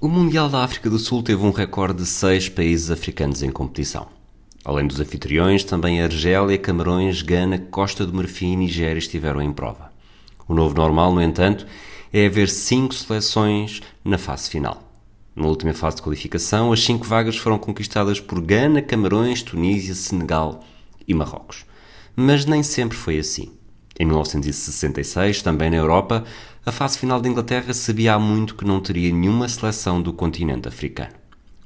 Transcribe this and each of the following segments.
O Mundial da África do Sul teve um recorde de seis países africanos em competição. Além dos anfitriões, também Argélia, Camarões, Gana, Costa do Marfim e Nigéria estiveram em prova. O novo normal, no entanto, é haver cinco seleções na fase final. Na última fase de qualificação, as cinco vagas foram conquistadas por Gana, Camarões, Tunísia, Senegal e Marrocos. Mas nem sempre foi assim. Em 1966, também na Europa, a fase final da Inglaterra sabia há muito que não teria nenhuma seleção do continente africano.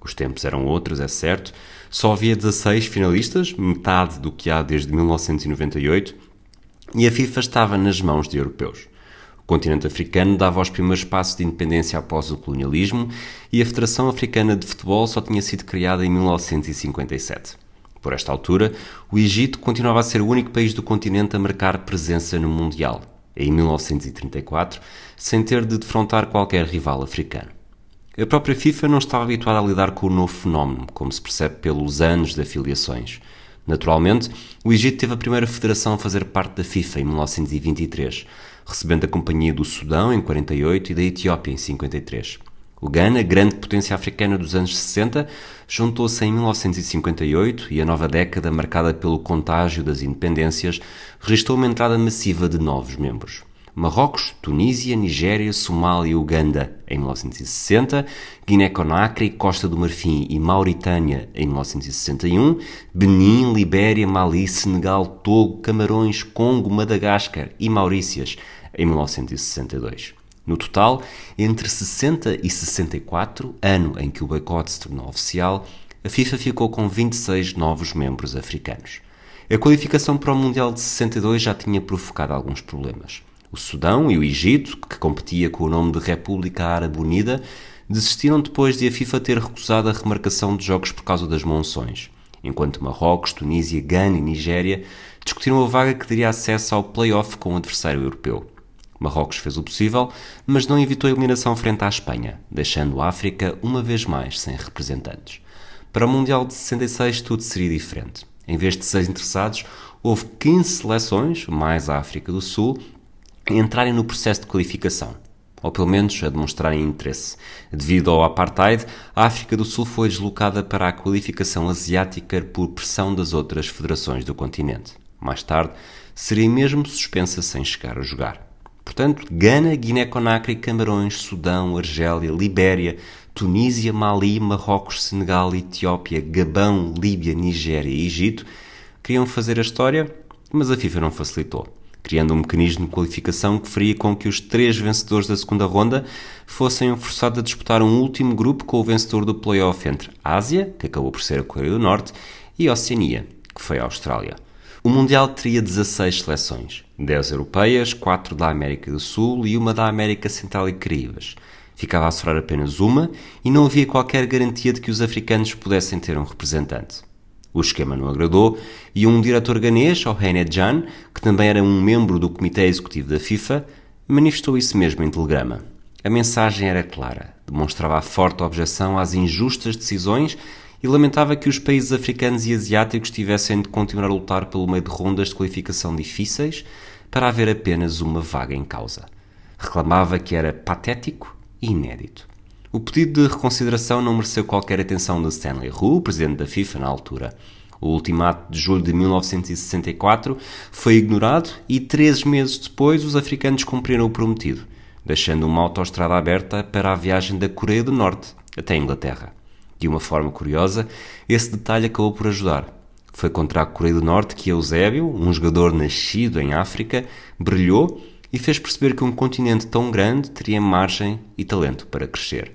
Os tempos eram outros, é certo. Só havia 16 finalistas, metade do que há desde 1998, e a FIFA estava nas mãos de europeus. O continente africano dava os primeiros passos de independência após o colonialismo e a Federação Africana de Futebol só tinha sido criada em 1957. Por esta altura, o Egito continuava a ser o único país do continente a marcar presença no Mundial, em 1934, sem ter de defrontar qualquer rival africano. A própria FIFA não estava habituada a lidar com o novo fenómeno, como se percebe pelos anos de afiliações. Naturalmente, o Egito teve a primeira federação a fazer parte da FIFA em 1923, recebendo a companhia do Sudão em 48 e da Etiópia em 53. O Ghana, grande potência africana dos anos 60, juntou-se em 1958 e a nova década, marcada pelo contágio das independências, registrou uma entrada massiva de novos membros. Marrocos, Tunísia, Nigéria, Somália e Uganda em 1960, Guiné-Conakry, Costa do Marfim e Mauritânia em 1961, Benin, Libéria, Mali, Senegal, Togo, Camarões, Congo, Madagascar e Maurícias em 1962. No total, entre 60 e 64, ano em que o boicote se tornou oficial, a FIFA ficou com 26 novos membros africanos. A qualificação para o Mundial de 62 já tinha provocado alguns problemas. O Sudão e o Egito, que competia com o nome de República Árabe Unida, desistiram depois de a FIFA ter recusado a remarcação de jogos por causa das monções, enquanto Marrocos, Tunísia, Gana e Nigéria discutiram a vaga que teria acesso ao play-off com o adversário europeu. Marrocos fez o possível, mas não evitou a eliminação frente à Espanha, deixando a África uma vez mais sem representantes. Para o Mundial de 66 tudo seria diferente. Em vez de seis interessados, houve 15 seleções, mais a África do Sul, entrarem no processo de qualificação, ou pelo menos a demonstrarem interesse. Devido ao apartheid, a África do Sul foi deslocada para a qualificação asiática por pressão das outras federações do continente. Mais tarde, seria mesmo suspensa sem chegar a jogar. Portanto, Gana, Guiné-Conakry, Camarões, Sudão, Argélia, Libéria, Tunísia, Mali, Marrocos, Senegal, Etiópia, Gabão, Líbia, Nigéria e Egito queriam fazer a história, mas a FIFA não facilitou criando um mecanismo de qualificação que faria com que os três vencedores da segunda ronda fossem forçados a disputar um último grupo com o vencedor do playoff entre Ásia, que acabou por ser a Coreia do Norte, e Oceania, que foi a Austrália. O Mundial teria 16 seleções, 10 europeias, 4 da América do Sul e uma da América Central e Caraíbas. Ficava a sobrar apenas uma e não havia qualquer garantia de que os africanos pudessem ter um representante. O esquema não agradou e um diretor ganês, Ohene Jan, que também era um membro do Comitê Executivo da FIFA, manifestou isso mesmo em telegrama. A mensagem era clara, demonstrava a forte objeção às injustas decisões e lamentava que os países africanos e asiáticos tivessem de continuar a lutar pelo meio de rondas de qualificação difíceis para haver apenas uma vaga em causa. Reclamava que era patético e inédito. O pedido de reconsideração não mereceu qualquer atenção de Stanley Hu, presidente da FIFA na altura. O ultimato de julho de 1964 foi ignorado e, três meses depois, os africanos cumpriram o prometido, deixando uma autoestrada aberta para a viagem da Coreia do Norte até a Inglaterra. De uma forma curiosa, esse detalhe acabou por ajudar. Foi contra a Coreia do Norte que Eusébio, um jogador nascido em África, brilhou e fez perceber que um continente tão grande teria margem e talento para crescer.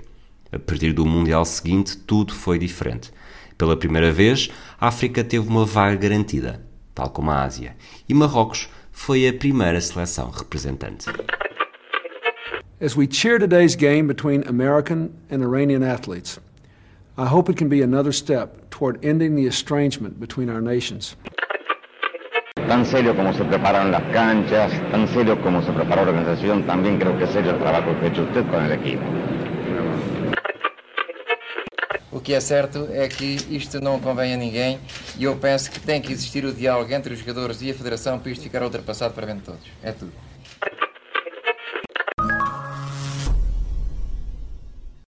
A partir do Mundial seguinte, tudo foi diferente. Pela primeira vez, a África teve uma vaga garantida, tal como a Ásia, e Marrocos foi a primeira seleção representante. As we cheer today's game between American and Iranian athletes, I hope it can be another step toward ending the estrangement between our nations. Tan serio como se preparan las canchas, tan serio como se preparó la organización, también creo que es serio el trabajo que ha hecho usted con el equipo. O que é certo é que isto não convém a ninguém e eu penso que tem que existir o diálogo entre os jogadores e a Federação para isto ficar ultrapassado para bem de todos. É tudo.